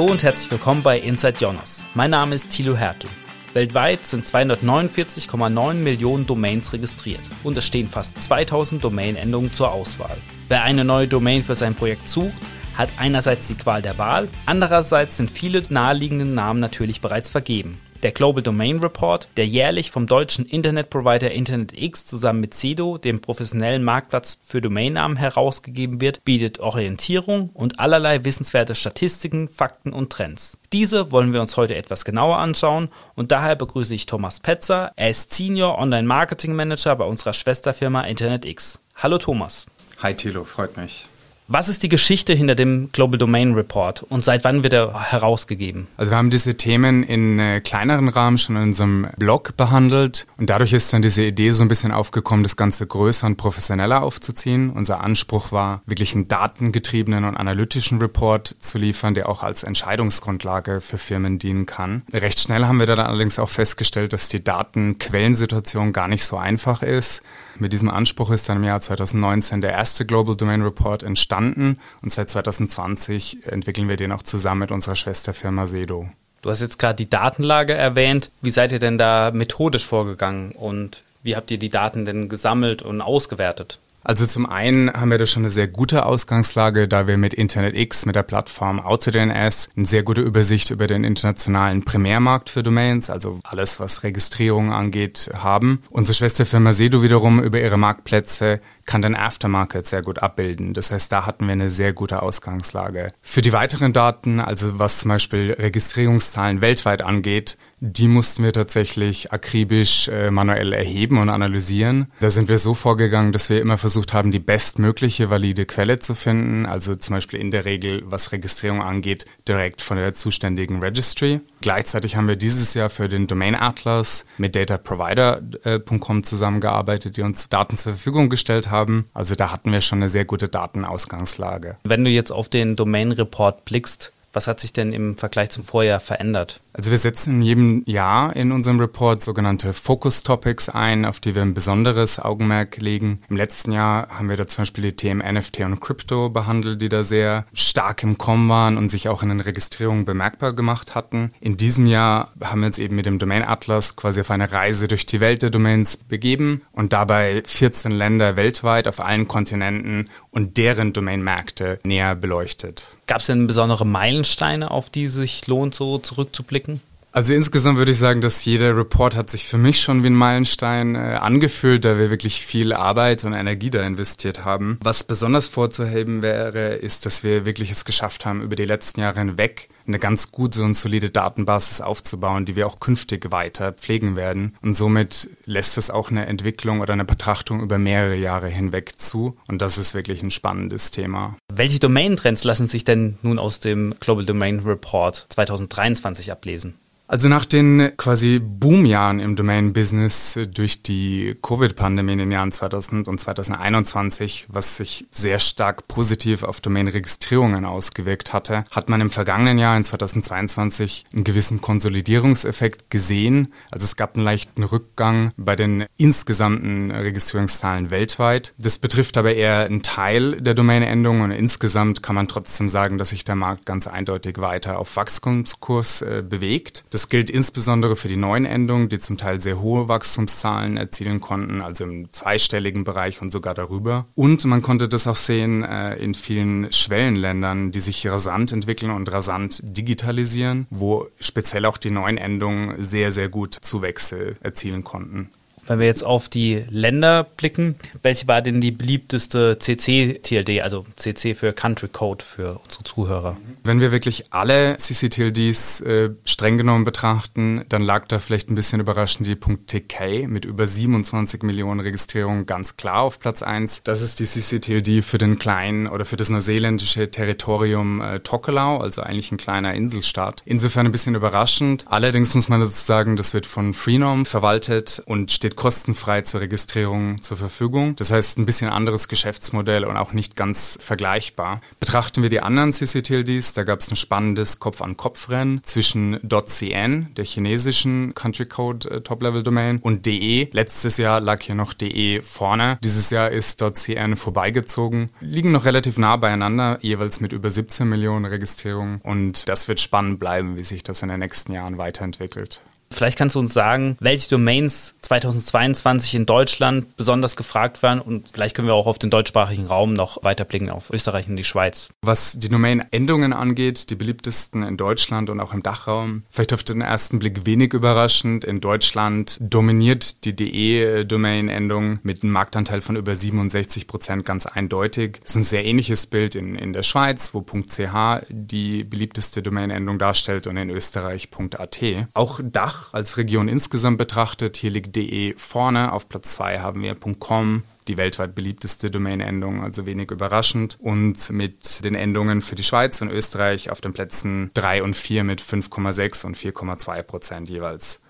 Hallo und herzlich willkommen bei Inside Jonas. Mein Name ist Thilo Hertel. Weltweit sind 249,9 Millionen Domains registriert und es stehen fast 2000 Domain-Endungen zur Auswahl. Wer eine neue Domain für sein Projekt sucht, hat einerseits die Qual der Wahl, andererseits sind viele naheliegende Namen natürlich bereits vergeben. Der Global Domain Report, der jährlich vom deutschen Internetprovider InternetX zusammen mit CEDO, dem professionellen Marktplatz für Domainnamen, herausgegeben wird, bietet Orientierung und allerlei wissenswerte Statistiken, Fakten und Trends. Diese wollen wir uns heute etwas genauer anschauen und daher begrüße ich Thomas Petzer. Er ist Senior Online Marketing Manager bei unserer Schwesterfirma InternetX. Hallo Thomas. Hi Thilo, freut mich. Was ist die Geschichte hinter dem Global Domain Report und seit wann wird er herausgegeben? Also wir haben diese Themen in äh, kleineren Rahmen schon in unserem Blog behandelt und dadurch ist dann diese Idee so ein bisschen aufgekommen, das Ganze größer und professioneller aufzuziehen. Unser Anspruch war, wirklich einen datengetriebenen und analytischen Report zu liefern, der auch als Entscheidungsgrundlage für Firmen dienen kann. Recht schnell haben wir dann allerdings auch festgestellt, dass die Datenquellensituation gar nicht so einfach ist. Mit diesem Anspruch ist dann im Jahr 2019 der erste Global Domain Report entstanden und seit 2020 entwickeln wir den auch zusammen mit unserer Schwesterfirma Sedo. Du hast jetzt gerade die Datenlage erwähnt. Wie seid ihr denn da methodisch vorgegangen und wie habt ihr die Daten denn gesammelt und ausgewertet? Also zum einen haben wir da schon eine sehr gute Ausgangslage, da wir mit InternetX, mit der Plattform AutoDNS, eine sehr gute Übersicht über den internationalen Primärmarkt für Domains, also alles, was Registrierung angeht, haben. Unsere Schwesterfirma Sedo wiederum über ihre Marktplätze kann den Aftermarket sehr gut abbilden. Das heißt, da hatten wir eine sehr gute Ausgangslage. Für die weiteren Daten, also was zum Beispiel Registrierungszahlen weltweit angeht, die mussten wir tatsächlich akribisch äh, manuell erheben und analysieren. Da sind wir so vorgegangen, dass wir immer versucht haben, die bestmögliche valide Quelle zu finden. Also zum Beispiel in der Regel, was Registrierung angeht, direkt von der zuständigen Registry. Gleichzeitig haben wir dieses Jahr für den Domain Atlas mit dataprovider.com zusammengearbeitet, die uns Daten zur Verfügung gestellt haben. Also da hatten wir schon eine sehr gute Datenausgangslage. Wenn du jetzt auf den Domain Report blickst, was hat sich denn im Vergleich zum Vorjahr verändert? Also wir setzen in jedem Jahr in unserem Report sogenannte Focus Topics ein, auf die wir ein besonderes Augenmerk legen. Im letzten Jahr haben wir da zum Beispiel die Themen NFT und Crypto behandelt, die da sehr stark im Kommen waren und sich auch in den Registrierungen bemerkbar gemacht hatten. In diesem Jahr haben wir uns eben mit dem Domain Atlas quasi auf eine Reise durch die Welt der Domains begeben und dabei 14 Länder weltweit auf allen Kontinenten und deren Domainmärkte näher beleuchtet. Gab es denn besondere Meilensteine, auf die sich lohnt, so zurückzublicken? Also insgesamt würde ich sagen, dass jeder Report hat sich für mich schon wie ein Meilenstein äh, angefühlt, da wir wirklich viel Arbeit und Energie da investiert haben. Was besonders vorzuheben wäre, ist, dass wir wirklich es geschafft haben, über die letzten Jahre hinweg eine ganz gute und solide Datenbasis aufzubauen, die wir auch künftig weiter pflegen werden. Und somit lässt es auch eine Entwicklung oder eine Betrachtung über mehrere Jahre hinweg zu. Und das ist wirklich ein spannendes Thema. Welche Domain-Trends lassen sich denn nun aus dem Global Domain Report 2023 ablesen? Also nach den quasi Boomjahren im Domain-Business durch die Covid-Pandemie in den Jahren 2000 und 2021, was sich sehr stark positiv auf Domain-Registrierungen ausgewirkt hatte, hat man im vergangenen Jahr in 2022 einen gewissen Konsolidierungseffekt gesehen. Also es gab einen leichten Rückgang bei den insgesamten Registrierungszahlen weltweit. Das betrifft aber eher einen Teil der Domain-Endungen und insgesamt kann man trotzdem sagen, dass sich der Markt ganz eindeutig weiter auf Wachstumskurs äh, bewegt. Das das gilt insbesondere für die neuen Endungen, die zum Teil sehr hohe Wachstumszahlen erzielen konnten, also im zweistelligen Bereich und sogar darüber. Und man konnte das auch sehen äh, in vielen Schwellenländern, die sich rasant entwickeln und rasant digitalisieren, wo speziell auch die neuen Endungen sehr, sehr gut Zuwächse erzielen konnten. Wenn wir jetzt auf die Länder blicken, welche war denn die beliebteste CC-TLD, also CC für Country Code für unsere Zuhörer? Wenn wir wirklich alle CC-TLDs äh, streng genommen betrachten, dann lag da vielleicht ein bisschen überraschend die .tk mit über 27 Millionen Registrierungen ganz klar auf Platz 1. Das ist die CC-TLD für den kleinen oder für das neuseeländische Territorium äh, Tokelau, also eigentlich ein kleiner Inselstaat. Insofern ein bisschen überraschend. Allerdings muss man dazu sagen, das wird von Freenom verwaltet und steht steht kostenfrei zur Registrierung zur Verfügung. Das heißt, ein bisschen anderes Geschäftsmodell und auch nicht ganz vergleichbar. Betrachten wir die anderen CCTLDs, da gab es ein spannendes Kopf-an-Kopf-Rennen zwischen .cn, der chinesischen Country Code äh, Top-Level-Domain, und .de. Letztes Jahr lag hier noch .de vorne. Dieses Jahr ist .cn vorbeigezogen. Liegen noch relativ nah beieinander, jeweils mit über 17 Millionen Registrierungen. Und das wird spannend bleiben, wie sich das in den nächsten Jahren weiterentwickelt. Vielleicht kannst du uns sagen, welche Domains 2022 in Deutschland besonders gefragt werden und vielleicht können wir auch auf den deutschsprachigen Raum noch weiterblicken, auf Österreich und die Schweiz. Was die Domain-Endungen angeht, die beliebtesten in Deutschland und auch im Dachraum, vielleicht auf den ersten Blick wenig überraschend. In Deutschland dominiert die DE-Domain-Endung mit einem Marktanteil von über 67 Prozent ganz eindeutig. Das ist ein sehr ähnliches Bild in, in der Schweiz, wo .ch die beliebteste Domain-Endung darstellt und in Österreich .at. Auch Dach als Region insgesamt betrachtet, hier liegt de vorne. Auf Platz 2 haben wir .com, die weltweit beliebteste Domain-Endung, also wenig überraschend. Und mit den Endungen für die Schweiz und Österreich auf den Plätzen 3 und 4 mit 5,6 und 4,2 Prozent jeweils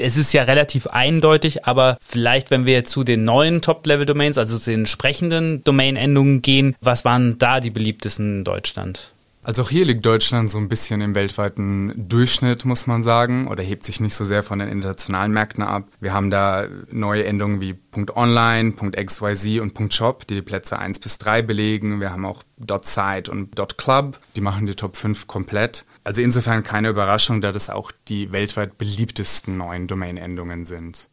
es ist ja relativ eindeutig, aber vielleicht, wenn wir zu den neuen Top-Level-Domains, also zu den sprechenden Domain-Endungen gehen, was waren da die beliebtesten in Deutschland? Also auch hier liegt Deutschland so ein bisschen im weltweiten Durchschnitt, muss man sagen, oder hebt sich nicht so sehr von den internationalen Märkten ab. Wir haben da neue Endungen wie .online, .xyz und .shop, die die Plätze 1 bis 3 belegen. Wir haben auch .site und .club, die machen die Top 5 komplett. Also insofern keine Überraschung, da das auch die weltweit beliebtesten neuen Domain-Endungen sind.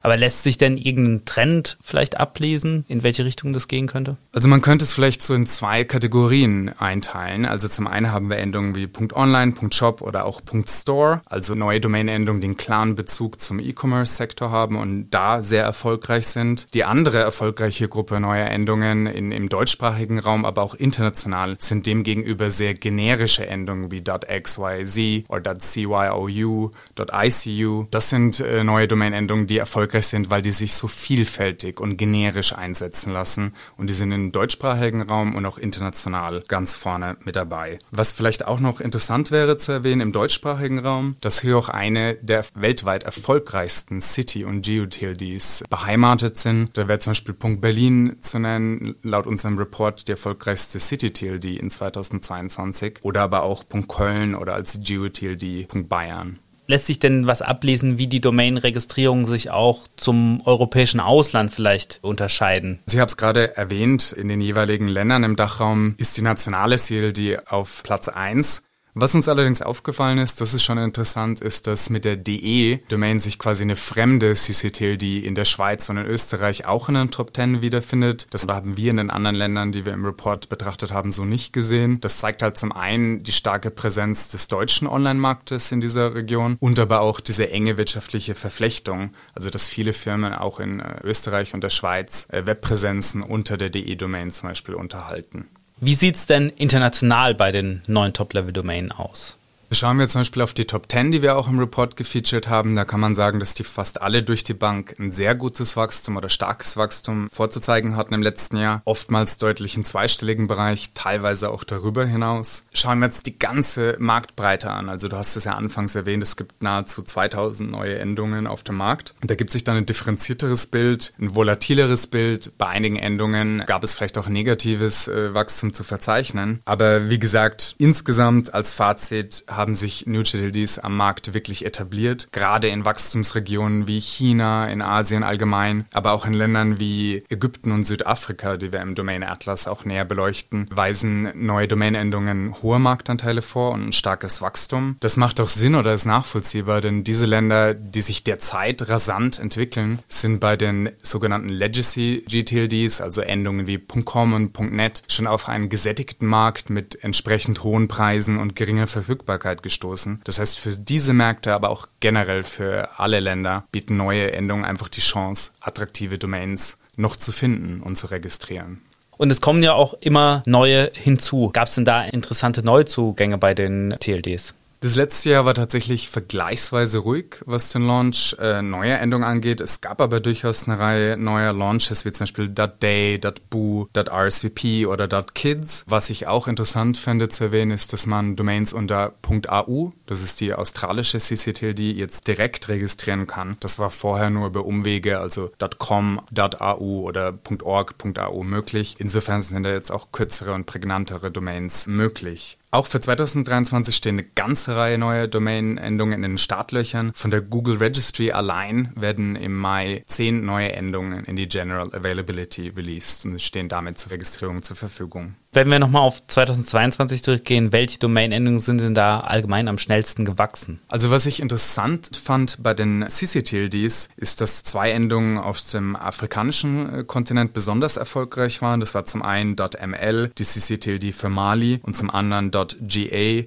Aber lässt sich denn irgendein Trend vielleicht ablesen, in welche Richtung das gehen könnte? Also man könnte es vielleicht so in zwei Kategorien einteilen. Also zum einen haben wir Endungen wie .online, .shop oder auch .store, also neue Domain-Endungen, die einen klaren Bezug zum E-Commerce-Sektor haben und da sehr erfolgreich sind. Die andere erfolgreiche Gruppe neuer Endungen in, im deutschsprachigen Raum, aber auch international, sind demgegenüber sehr generische Endungen wie .xyz oder .cyou, .icu. Das sind äh, neue Domain-Endungen, die erfolgreich erfolgreich sind, weil die sich so vielfältig und generisch einsetzen lassen. Und die sind im deutschsprachigen Raum und auch international ganz vorne mit dabei. Was vielleicht auch noch interessant wäre zu erwähnen im deutschsprachigen Raum, dass hier auch eine der weltweit erfolgreichsten City- und GeoTLDs beheimatet sind. Da wäre zum Beispiel Punkt Berlin zu nennen, laut unserem Report die erfolgreichste City-TLD in 2022. Oder aber auch Punkt Köln oder als GeoTLD Punkt Bayern. Lässt sich denn was ablesen, wie die Domain-Registrierungen sich auch zum europäischen Ausland vielleicht unterscheiden? Ich habe es gerade erwähnt, in den jeweiligen Ländern im Dachraum ist die nationale CLD auf Platz 1 was uns allerdings aufgefallen ist, das ist schon interessant, ist, dass mit der DE-Domain sich quasi eine fremde CCTL, die in der Schweiz und in Österreich auch in den Top 10 wiederfindet. Das haben wir in den anderen Ländern, die wir im Report betrachtet haben, so nicht gesehen. Das zeigt halt zum einen die starke Präsenz des deutschen Online-Marktes in dieser Region und aber auch diese enge wirtschaftliche Verflechtung. Also, dass viele Firmen auch in äh, Österreich und der Schweiz äh, Webpräsenzen unter der DE-Domain zum Beispiel unterhalten. Wie sieht es denn international bei den neuen Top-Level-Domainen aus? Schauen wir zum Beispiel auf die Top 10, die wir auch im Report gefeatured haben. Da kann man sagen, dass die fast alle durch die Bank ein sehr gutes Wachstum oder starkes Wachstum vorzuzeigen hatten im letzten Jahr. Oftmals deutlich im zweistelligen Bereich, teilweise auch darüber hinaus. Schauen wir jetzt die ganze Marktbreite an. Also du hast es ja anfangs erwähnt, es gibt nahezu 2000 neue Endungen auf dem Markt. Und da gibt sich dann ein differenzierteres Bild, ein volatileres Bild. Bei einigen Endungen gab es vielleicht auch negatives äh, Wachstum zu verzeichnen. Aber wie gesagt, insgesamt als Fazit haben sich New Utilities am Markt wirklich etabliert, gerade in Wachstumsregionen wie China, in Asien allgemein, aber auch in Ländern wie Ägypten und Südafrika, die wir im Domain Atlas auch näher beleuchten, weisen neue Domainendungen hohe Marktanteile vor und ein starkes Wachstum. Das macht auch Sinn oder ist nachvollziehbar, denn diese Länder, die sich derzeit rasant entwickeln, sind bei den sogenannten Legacy GTLDs, also Endungen wie .com und .net, schon auf einen gesättigten Markt mit entsprechend hohen Preisen und geringer Verfügbarkeit Aufmerksamkeit gestoßen. Das heißt, für diese Märkte, aber auch generell für alle Länder bieten neue Endungen einfach die Chance, attraktive Domains noch zu finden und zu registrieren. Und es kommen ja auch immer neue hinzu. Gab es denn da interessante Neuzugänge bei den TLDs? Das letzte Jahr war tatsächlich vergleichsweise ruhig, was den Launch äh, neuer Endungen angeht. Es gab aber durchaus eine Reihe neuer Launches, wie zum Beispiel .day, .boo, .rsvp oder .kids. Was ich auch interessant fände zu erwähnen, ist, dass man Domains unter .au, das ist die australische CCTLD, jetzt direkt registrieren kann. Das war vorher nur über Umwege, also .com, .au oder .org, .au möglich. Insofern sind da jetzt auch kürzere und prägnantere Domains möglich. Auch für 2023 stehen eine ganze Reihe neuer Domain-Endungen in den Startlöchern. Von der Google Registry allein werden im Mai zehn neue Endungen in die General Availability released und stehen damit zur Registrierung zur Verfügung. Wenn wir nochmal auf 2022 zurückgehen, welche Domain-Endungen sind denn da allgemein am schnellsten gewachsen? Also was ich interessant fand bei den CCTLDs, ist, dass zwei Endungen auf dem afrikanischen äh, Kontinent besonders erfolgreich waren. Das war zum einen .ml, die CCTLD für Mali und zum anderen .ga,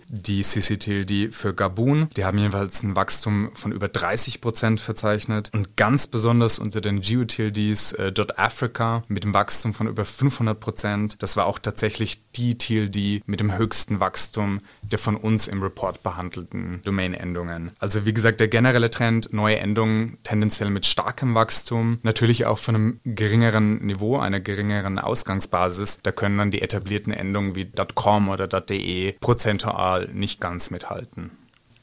die CCTLD für Gabun. Die haben jeweils ein Wachstum von über 30 Prozent verzeichnet und ganz besonders unter den GeoTLDs äh, .africa mit einem Wachstum von über 500 Prozent. Das war auch tatsächlich tatsächlich die TLD mit dem höchsten Wachstum der von uns im Report behandelten Domain-Endungen. Also wie gesagt, der generelle Trend, neue Endungen tendenziell mit starkem Wachstum, natürlich auch von einem geringeren Niveau, einer geringeren Ausgangsbasis. Da können dann die etablierten Endungen wie .com oder .de prozentual nicht ganz mithalten.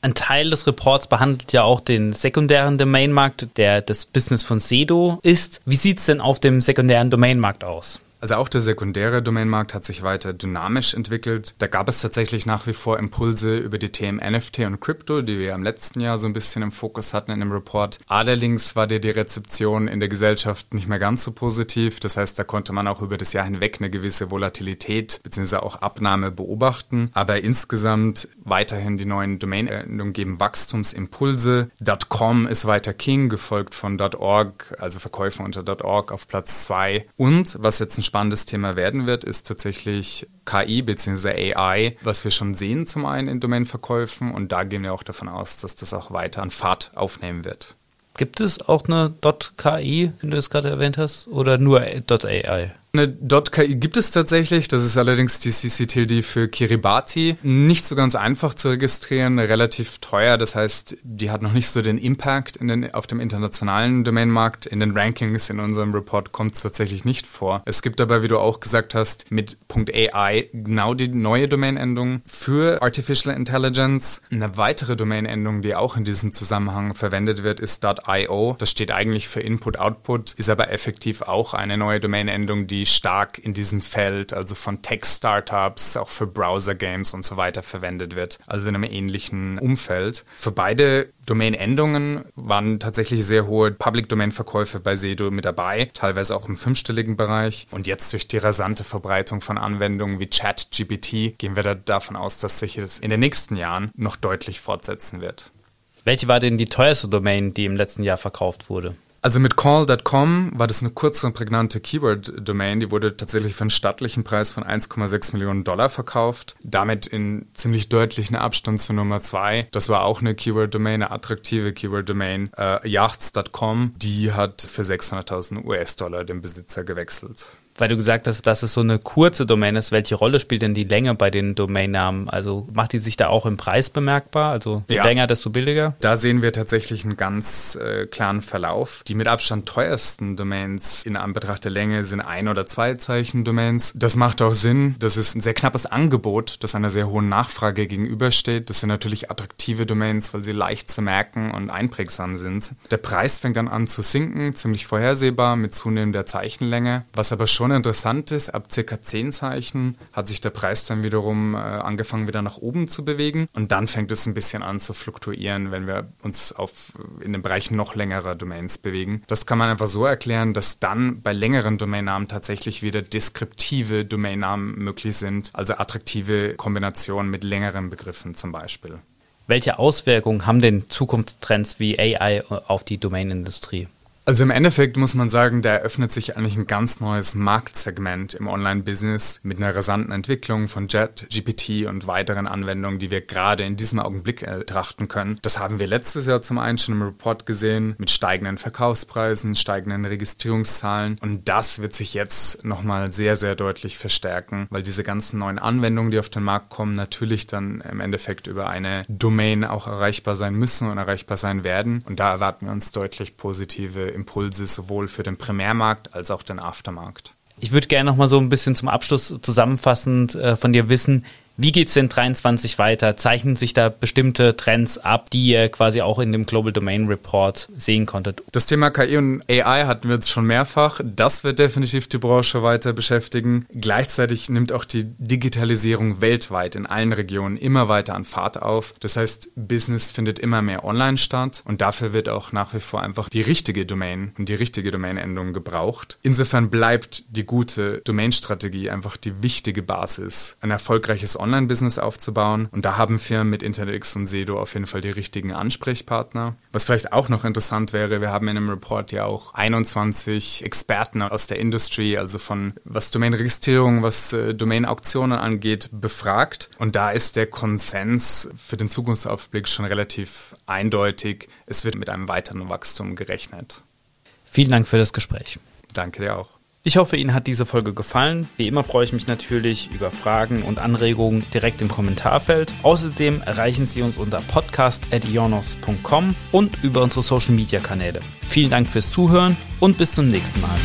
Ein Teil des Reports behandelt ja auch den sekundären Domainmarkt, der das Business von Sedo ist. Wie sieht es denn auf dem sekundären Domainmarkt aus? Also auch der sekundäre Domainmarkt hat sich weiter dynamisch entwickelt. Da gab es tatsächlich nach wie vor Impulse über die Themen NFT und Crypto, die wir im letzten Jahr so ein bisschen im Fokus hatten in dem Report. Allerdings war dir die Rezeption in der Gesellschaft nicht mehr ganz so positiv. Das heißt, da konnte man auch über das Jahr hinweg eine gewisse Volatilität bzw. auch Abnahme beobachten. Aber insgesamt weiterhin die neuen Domain-Endungen geben Wachstumsimpulse. .com ist weiter King, gefolgt von .org, also Verkäufe unter .org auf Platz 2. Und was jetzt ein spannendes Thema werden wird, ist tatsächlich KI bzw. AI, was wir schon sehen zum einen in Domainverkäufen und da gehen wir auch davon aus, dass das auch weiter an Fahrt aufnehmen wird. Gibt es auch eine .ki, wenn du es gerade erwähnt hast, oder nur .ai? Eine .ki gibt es tatsächlich, das ist allerdings die CCTLD für Kiribati. Nicht so ganz einfach zu registrieren, relativ teuer, das heißt, die hat noch nicht so den Impact in den, auf dem internationalen Domainmarkt. In den Rankings in unserem Report kommt es tatsächlich nicht vor. Es gibt aber, wie du auch gesagt hast, mit .ai genau die neue Domainendung für Artificial Intelligence. Eine weitere Domainendung, die auch in diesem Zusammenhang verwendet wird, ist .io. Das steht eigentlich für Input-Output, ist aber effektiv auch eine neue Domainendung, die stark in diesem Feld, also von Tech-Startups, auch für Browser-Games und so weiter verwendet wird, also in einem ähnlichen Umfeld. Für beide Domain-Endungen waren tatsächlich sehr hohe Public-Domain-Verkäufe bei Sedo mit dabei, teilweise auch im fünfstelligen Bereich. Und jetzt durch die rasante Verbreitung von Anwendungen wie ChatGPT gehen wir da davon aus, dass sich das in den nächsten Jahren noch deutlich fortsetzen wird. Welche war denn die teuerste Domain, die im letzten Jahr verkauft wurde? Also mit call.com war das eine kurze und prägnante Keyword-Domain. Die wurde tatsächlich für einen stattlichen Preis von 1,6 Millionen Dollar verkauft. Damit in ziemlich deutlichen Abstand zu Nummer zwei. Das war auch eine Keyword-Domain, eine attraktive Keyword-Domain. Äh, Yachts.com, die hat für 600.000 US-Dollar den Besitzer gewechselt weil du gesagt hast, dass es so eine kurze Domain ist, welche Rolle spielt denn die Länge bei den Domainnamen? Also macht die sich da auch im Preis bemerkbar? Also je ja. länger, desto billiger? Da sehen wir tatsächlich einen ganz äh, klaren Verlauf. Die mit Abstand teuersten Domains in Anbetracht der Länge sind ein- oder zwei Zeichen Domains. Das macht auch Sinn. Das ist ein sehr knappes Angebot, das einer sehr hohen Nachfrage gegenübersteht. Das sind natürlich attraktive Domains, weil sie leicht zu merken und einprägsam sind. Der Preis fängt dann an zu sinken, ziemlich vorhersehbar mit zunehmender Zeichenlänge, was aber schon schon interessant ist, ab circa 10 Zeichen hat sich der Preis dann wiederum äh, angefangen wieder nach oben zu bewegen und dann fängt es ein bisschen an zu fluktuieren, wenn wir uns auf, in den Bereich noch längerer Domains bewegen. Das kann man einfach so erklären, dass dann bei längeren Domainnamen tatsächlich wieder deskriptive Domainnamen möglich sind, also attraktive Kombinationen mit längeren Begriffen zum Beispiel. Welche Auswirkungen haben denn Zukunftstrends wie AI auf die Domainindustrie? Also im Endeffekt muss man sagen, da eröffnet sich eigentlich ein ganz neues Marktsegment im Online-Business mit einer rasanten Entwicklung von Jet, GPT und weiteren Anwendungen, die wir gerade in diesem Augenblick betrachten können. Das haben wir letztes Jahr zum einen schon im Report gesehen mit steigenden Verkaufspreisen, steigenden Registrierungszahlen und das wird sich jetzt nochmal sehr, sehr deutlich verstärken, weil diese ganzen neuen Anwendungen, die auf den Markt kommen, natürlich dann im Endeffekt über eine Domain auch erreichbar sein müssen und erreichbar sein werden und da erwarten wir uns deutlich positive Impulse sowohl für den Primärmarkt als auch den Aftermarkt. Ich würde gerne noch mal so ein bisschen zum Abschluss zusammenfassend äh, von dir wissen, wie geht's denn 23 weiter? Zeichnen sich da bestimmte Trends ab, die ihr quasi auch in dem Global Domain Report sehen konntet? Das Thema KI und AI hatten wir jetzt schon mehrfach. Das wird definitiv die Branche weiter beschäftigen. Gleichzeitig nimmt auch die Digitalisierung weltweit in allen Regionen immer weiter an Fahrt auf. Das heißt, Business findet immer mehr online statt und dafür wird auch nach wie vor einfach die richtige Domain und die richtige Domainendung gebraucht. Insofern bleibt die gute Domainstrategie einfach die wichtige Basis. Ein erfolgreiches Online-Business aufzubauen. Und da haben Firmen mit InternetX und Sedo auf jeden Fall die richtigen Ansprechpartner. Was vielleicht auch noch interessant wäre, wir haben in einem Report ja auch 21 Experten aus der Industry, also von was Domain-Registrierung, was äh, Domain-Auktionen angeht, befragt. Und da ist der Konsens für den Zukunftsaufblick schon relativ eindeutig. Es wird mit einem weiteren Wachstum gerechnet. Vielen Dank für das Gespräch. Danke dir auch. Ich hoffe, Ihnen hat diese Folge gefallen. Wie immer freue ich mich natürlich über Fragen und Anregungen direkt im Kommentarfeld. Außerdem erreichen Sie uns unter podcast.ionos.com und über unsere Social Media Kanäle. Vielen Dank fürs Zuhören und bis zum nächsten Mal.